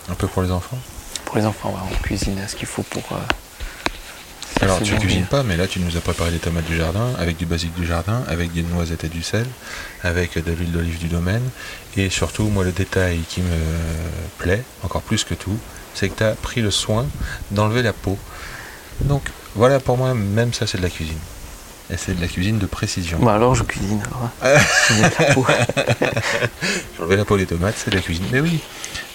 Un peu pour les enfants. Pour les enfants, ouais, on cuisine ce qu'il faut pour. euh, Alors tu cuisines pas, mais là tu nous as préparé des tomates du jardin, avec du basilic du jardin, avec des noisettes et du sel, avec de l'huile d'olive du domaine, et surtout moi le détail qui me plaît encore plus que tout, c'est que tu as pris le soin d'enlever la peau. Donc voilà pour moi même ça c'est de la cuisine. Et c'est de la cuisine de précision. Bah alors je cuisine. Alors, hein. De la peau. Enlever la peau des tomates, c'est de la cuisine. Mais oui,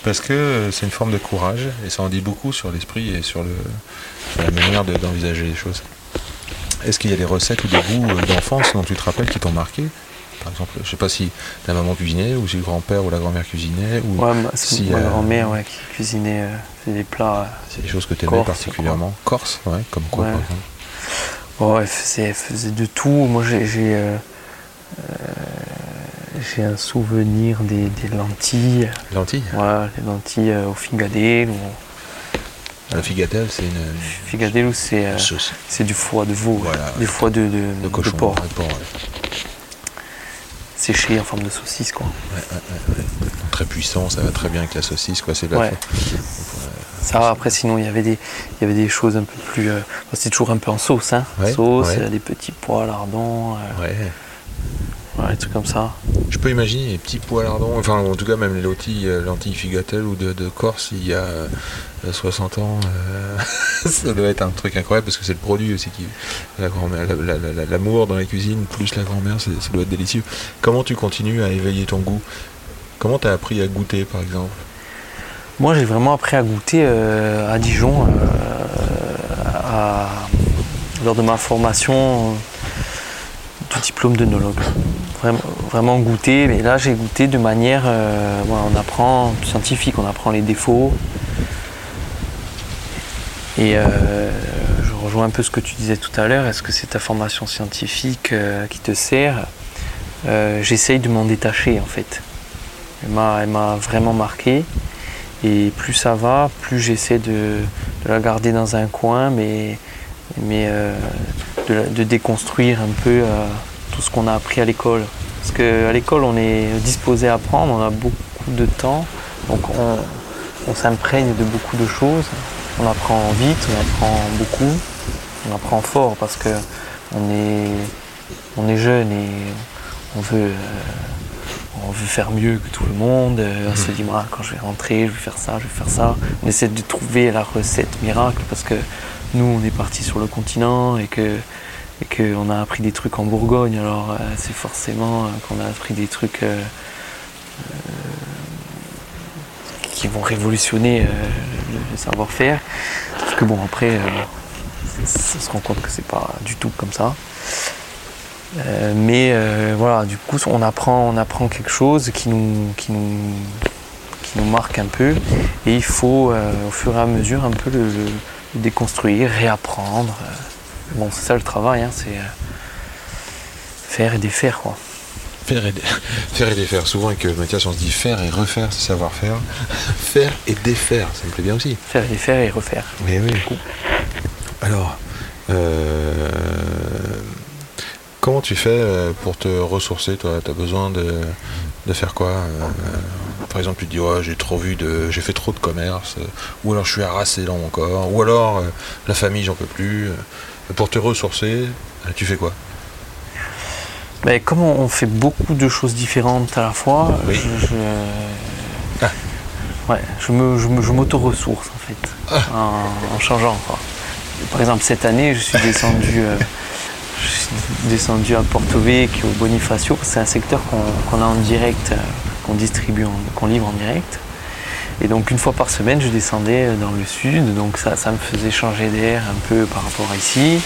parce que euh, c'est une forme de courage et ça en dit beaucoup sur l'esprit et sur, le, sur la manière de- d'envisager les choses. Est-ce qu'il y a des recettes ou des goûts euh, d'enfance dont tu te rappelles qui t'ont marqué? Par exemple, je sais pas si ta maman cuisinait ou si le grand-père ou la grand-mère cuisinait ou Ouais, Si, ma euh, grand-mère ouais, qui cuisinait euh, des plats. c'est des choses que tu aimais particulièrement. Corse, ouais, comme quoi Ouais. par exemple ouais, elle faisait, elle faisait de tout. Moi j'ai j'ai, euh, euh, j'ai un souvenir des, des lentilles. Lentilles? Voilà, les lentilles euh, au figadelle. Ou, c'est une, figadelle, c'est une sauce c'est du foie de veau, Voilà, du foie de, de, de cochon, porc, de porc, ouais. séché en forme de saucisse. Quoi. Très puissant, ça va très bien avec la saucisse, quoi. C'est de la Ouais. Ça, après, sinon, il y avait des, il y avait des choses un peu plus. euh, c'est toujours un peu en sauce, hein. Ouais, sauce, ouais. euh, des petits pois, lardons, euh, Ouais. voilà, des trucs comme ça. Je peux imaginer les petits pois lardons, enfin en tout cas même les lentilles, euh, lentilles figatelles ou de, de Corse il y a euh, 60 ans, euh, ça doit être un truc incroyable parce que c'est le produit aussi qui la grand-mère, la- la- la- la- l'amour dans la cuisine plus la grand-mère, ça doit être délicieux. Comment tu continues à éveiller ton goût? Comment tu as appris à goûter par exemple? Moi, j'ai vraiment appris à goûter euh, à Dijon euh, lors de ma formation euh, de diplôme d'œnologue. Vraiment, vraiment goûter, mais là, j'ai goûté de manière. on apprend scientifique, on apprend les défauts. Et je rejoins un peu ce que tu disais tout à l'heure. Est-ce que c'est ta formation scientifique qui te sert? J'essaye de m'en détacher en fait. Elle m'a vraiment marqué. Et plus ça va, plus j'essaie de, la garder dans un coin, mais, euh, de, déconstruire un peu euh, tout ce qu'on a appris à l'école. Parce qu'à l'école, on est disposé à apprendre, on a beaucoup de temps, donc on, s'imprègne de beaucoup de choses. On apprend vite, on apprend beaucoup, on apprend fort parce que on est jeune et on veut, euh, on veut faire mieux que tout le monde. Euh, On se dit, Moi, quand je vais rentrer, je vais faire ça, je vais faire ça. On essaie de trouver la recette miracle parce que nous, on est parti sur le continent et que et qu'on a appris des trucs en Bourgogne. Alors, euh, c'est forcément euh, qu'on a appris des trucs qui vont révolutionner le, savoir-faire. Parce que bon, après, on se rend compte que c'est pas du tout comme ça. Euh, mais euh, voilà, du coup, on apprend, on apprend quelque chose qui nous, qui nous, qui nous marque un peu. Et il faut, euh, au fur et à mesure, un peu le, déconstruire, réapprendre. Bon, c'est ça le travail, hein, c'est faire et défaire, quoi. Faire et, dé- faire et défaire. Souvent avec Mathias, on se dit faire et refaire, c'est savoir-faire. faire et défaire, ça me plaît bien aussi. Faire et défaire et refaire. Oui, oui. Alors, comment tu fais euh, pour te ressourcer, toi? Tu as besoin de, de faire quoi euh, Par exemple, tu te dis, ouais, j'ai trop vu de. J'ai fait trop de commerce, euh, ou alors je suis harassé dans mon corps, ou alors euh, la famille, j'en peux plus. Pour te ressourcer, tu fais quoi? Mais comme on fait beaucoup de choses différentes à la fois, Oui. je, je- Ah. ouais, je me, je me- je m'auto-ressource en fait, Ah. en, en changeant. quoi. Par exemple, cette année, je suis descendu, euh, je suis descendu à Porto Vecchio, au Bonifacio. C'est un secteur qu'on a en direct, euh, qu'on distribue, qu'on livre en direct. Et donc une fois par semaine, je descendais dans le sud, donc ça, ça me faisait changer d'air un peu par rapport à ici.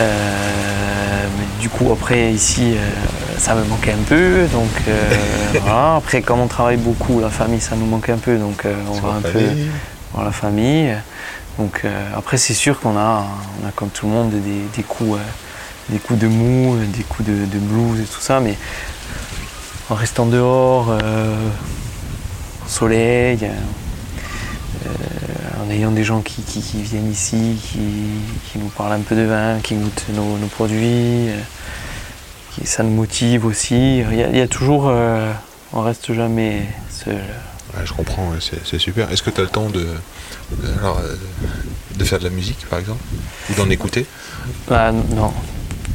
Euh, mais du coup, après, ici, euh, ça me manquait un peu. Donc euh, voilà. Après, comme on travaille beaucoup, la famille, ça nous manque un peu. Donc euh, on va un peu voir la famille. Donc euh, après, c'est sûr qu'on a, on a comme tout le monde des, des coups, euh, des coups de mou, des coups de, de blues et tout ça. Mais en restant dehors, euh, au soleil, euh, en ayant des gens qui, qui- qui viennent ici, qui, qui nous parlent un peu de vin, qui goûtent nos, nos produits, euh, qui, ça nous motive aussi. Il y a, il y a toujours, euh, on reste jamais seul. Ouais, je comprends, c'est super. Est-ce que tu as le temps de, de- alors, euh, de faire de la musique, par exemple? Ou d'en écouter? Ah, non,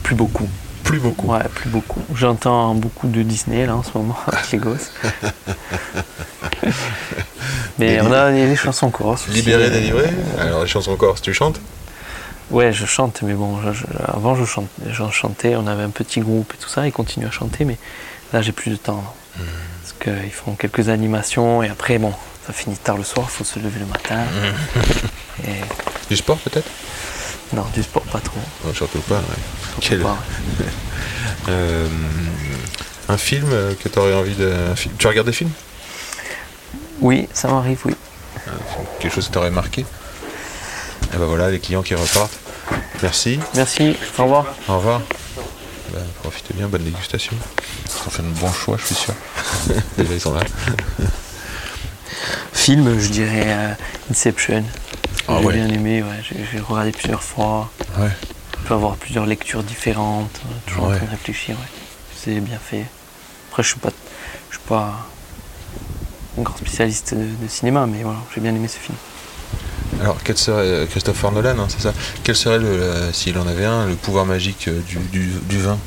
plus beaucoup. Plus beaucoup. Ouais, plus beaucoup. J'entends beaucoup de Disney là en ce moment avec les gosses. Mais on a des, chansons corses. aussi. Libéré, délivré Alors, les chansons corse, tu chantes? Ouais, je chante, mais bon, je- je- avant je chante, j'en chantais, on avait un petit groupe et tout ça, ils continuent à chanter, mais là j'ai plus de temps. Hmm. Parce qu'ils font quelques animations et après, bon, ça finit tard le soir, il faut se lever le matin. Hmm. Et Du sport, peut-être? Non, du sport pas trop. Non, Surtout pas, ouais. surtout Quel- pas. Euh, un film que tu aurais envie de. Tu regardes des films? Oui, ça m'arrive, oui. Quelque chose qui t'aurait marqué? Et ben voilà, les clients qui repartent. Merci, Merci, au revoir. au revoir. Ben, profitez bien, bonne dégustation. Ont fait un bon choix, je suis sûr. Déjà, ils sont là. Film, je dirais euh, Inception. Ah j'ai ouais. bien aimé, ouais. j'ai j'ai regardé plusieurs fois. Ouais. On peut avoir plusieurs lectures différentes, euh, toujours en train de réfléchir. C'est bien fait. Après, je suis pas, je suis pas un grand spécialiste de, de cinéma, mais voilà, j'ai bien aimé ce film. Alors, quel serait euh, Christopher Nolan, hein, c'est ça Quel serait, le, le- s'il en avait un, le pouvoir magique euh, du, du, du vin?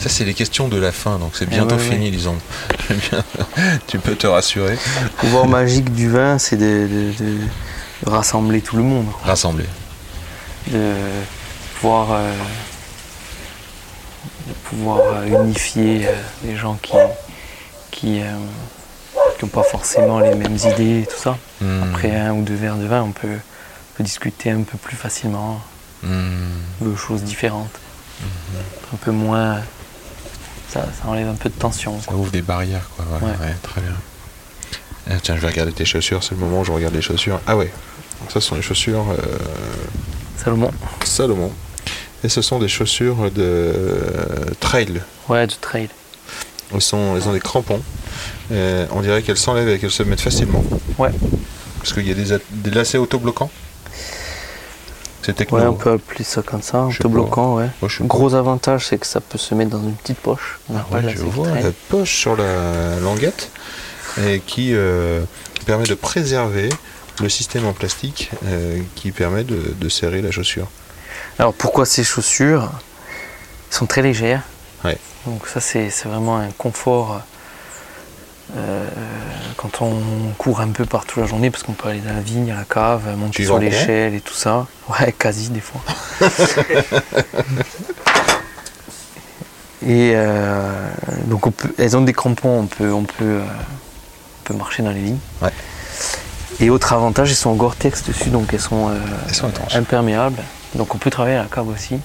Ça, c'est les questions de la fin, donc c'est Eh bientôt ouais, ouais. fini, disons. Bien, tu peux te rassurer. Le pouvoir magique du vin, c'est de, de- de- de rassembler tout le monde, quoi. Rassembler. de pouvoir, euh, de pouvoir euh, unifier euh, les gens qui qui n'ont pas forcément les mêmes idées et tout ça. Hmm, Après un ou deux verres de vin, on peut, on peut discuter un peu plus facilement hmm. de choses différentes. Un peu moins. Ça, ça enlève un peu de tension. Ça ouvre des barrières, quoi. Voilà, Ouais. ouais, très bien. Ah, tiens, je vais regarder tes chaussures. C'est le moment où je regarde les chaussures. Ah ouais. Donc ça, ce sont les chaussures euh, Salomon Salomon. Et ce sont des chaussures de euh, trail. Ouais, du trail. Elles, sont, elles ont des crampons. Euh, on dirait qu'elles s'enlèvent et qu'elles se mettent facilement. Ouais. Parce qu'il y a des, a- des lacets autobloquants. C'est techno. Ouais, on peut appeler ça comme ça, sais pas. autobloquant, ouais. Pas. gros avantage, c'est que ça peut se mettre dans une petite poche. Ah ouais, je vois la poche sur la languette et qui euh, permet de préserver le système en plastique euh, qui permet de, de serrer la chaussure. Alors pourquoi ces chaussures Elles sont très légères? Ouais. Donc ça c'est c'est vraiment un confort euh, quand on court un peu partout la journée parce qu'on peut aller dans la vigne, à la cave, monter sur l'échelle et tout ça. Ouais, quasi des fois. et euh, donc on peut- elles ont des crampons, on peut, on peut, euh, on peut marcher dans les lignes. Ouais. Et autre avantage, elles sont en Gore-Tex dessus, donc elles sont, Elles sont étanches. imperméables. Donc on peut travailler à la cave aussi.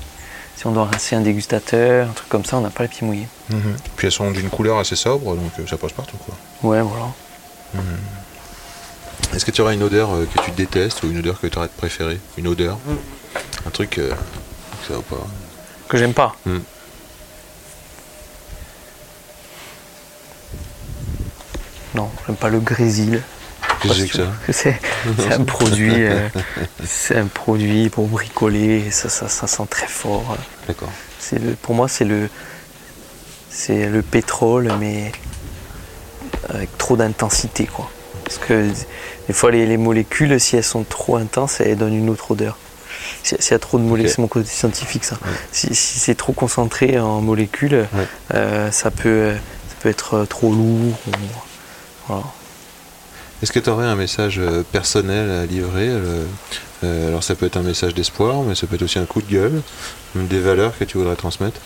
Si on doit rincer un dégustateur, un truc comme ça, on n'a pas les pieds mouillés. Mhm. Puis elles sont d'une couleur assez sobre, donc euh, ça passe partout. Quoi. Ouais, voilà. Est-ce que tu auras une odeur euh, que tu détestes ou une odeur que tu aurais préférée? Une odeur? Un truc euh, que ça va pas? Que j'aime pas. Hmm. Non, j'aime pas le grésil. Qu'est-ce que c'est un produit, euh, c'est un produit pour bricoler. Ça, ça, ça sent très fort. D'accord. C'est le, pour moi, c'est le, c'est le pétrole, mais avec trop d'intensité, quoi. Parce que des fois, les, les molécules, si elles sont trop intenses, elles donnent une autre odeur. Si- S'il y a trop de molécules, c'est mon côté scientifique, ça. Ouais. Si, si c'est trop concentré en molécules, Ouais. euh, ça peut, ça peut être euh, trop lourd. ou- voilà. Est-ce que tu aurais un message euh, personnel à livrer euh, euh, Alors ça peut être un message d'espoir, mais ça peut être aussi un coup de gueule, des valeurs que tu voudrais transmettre?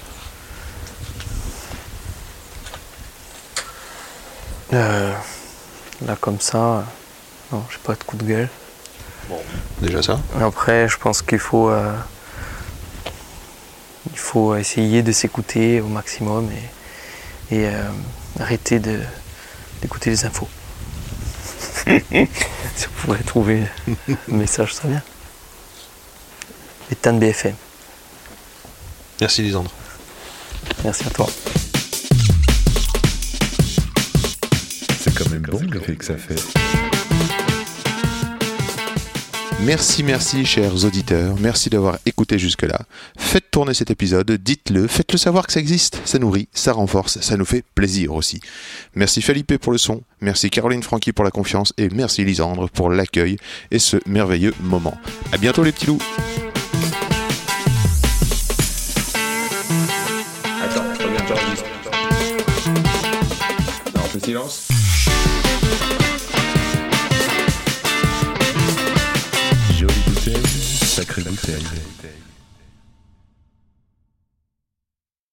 Euh, là, comme ça, non, j'ai pas de coup de gueule. Déjà ça? Après, je pense qu'il faut, euh, il faut essayer de s'écouter au maximum et, et, euh, arrêter de- d'écouter les infos. si on pourrait trouver un message, ça serait bien. Éteindre BFM. Merci Lisandre. Merci à toi. C'est quand même bon l'effet que ça fait. Merci, merci, chers auditeurs. Merci d'avoir écouté jusque-là. Faites tourner cet épisode, dites-le, faites-le savoir que ça existe. Ça nourrit, ça renforce, ça nous fait plaisir aussi. Merci Felipe pour le son, merci Caroline Francky pour la confiance et merci Lisandre pour l'accueil et ce merveilleux moment. À bientôt les petits loups. Attends, silence. Sacrée bouteille.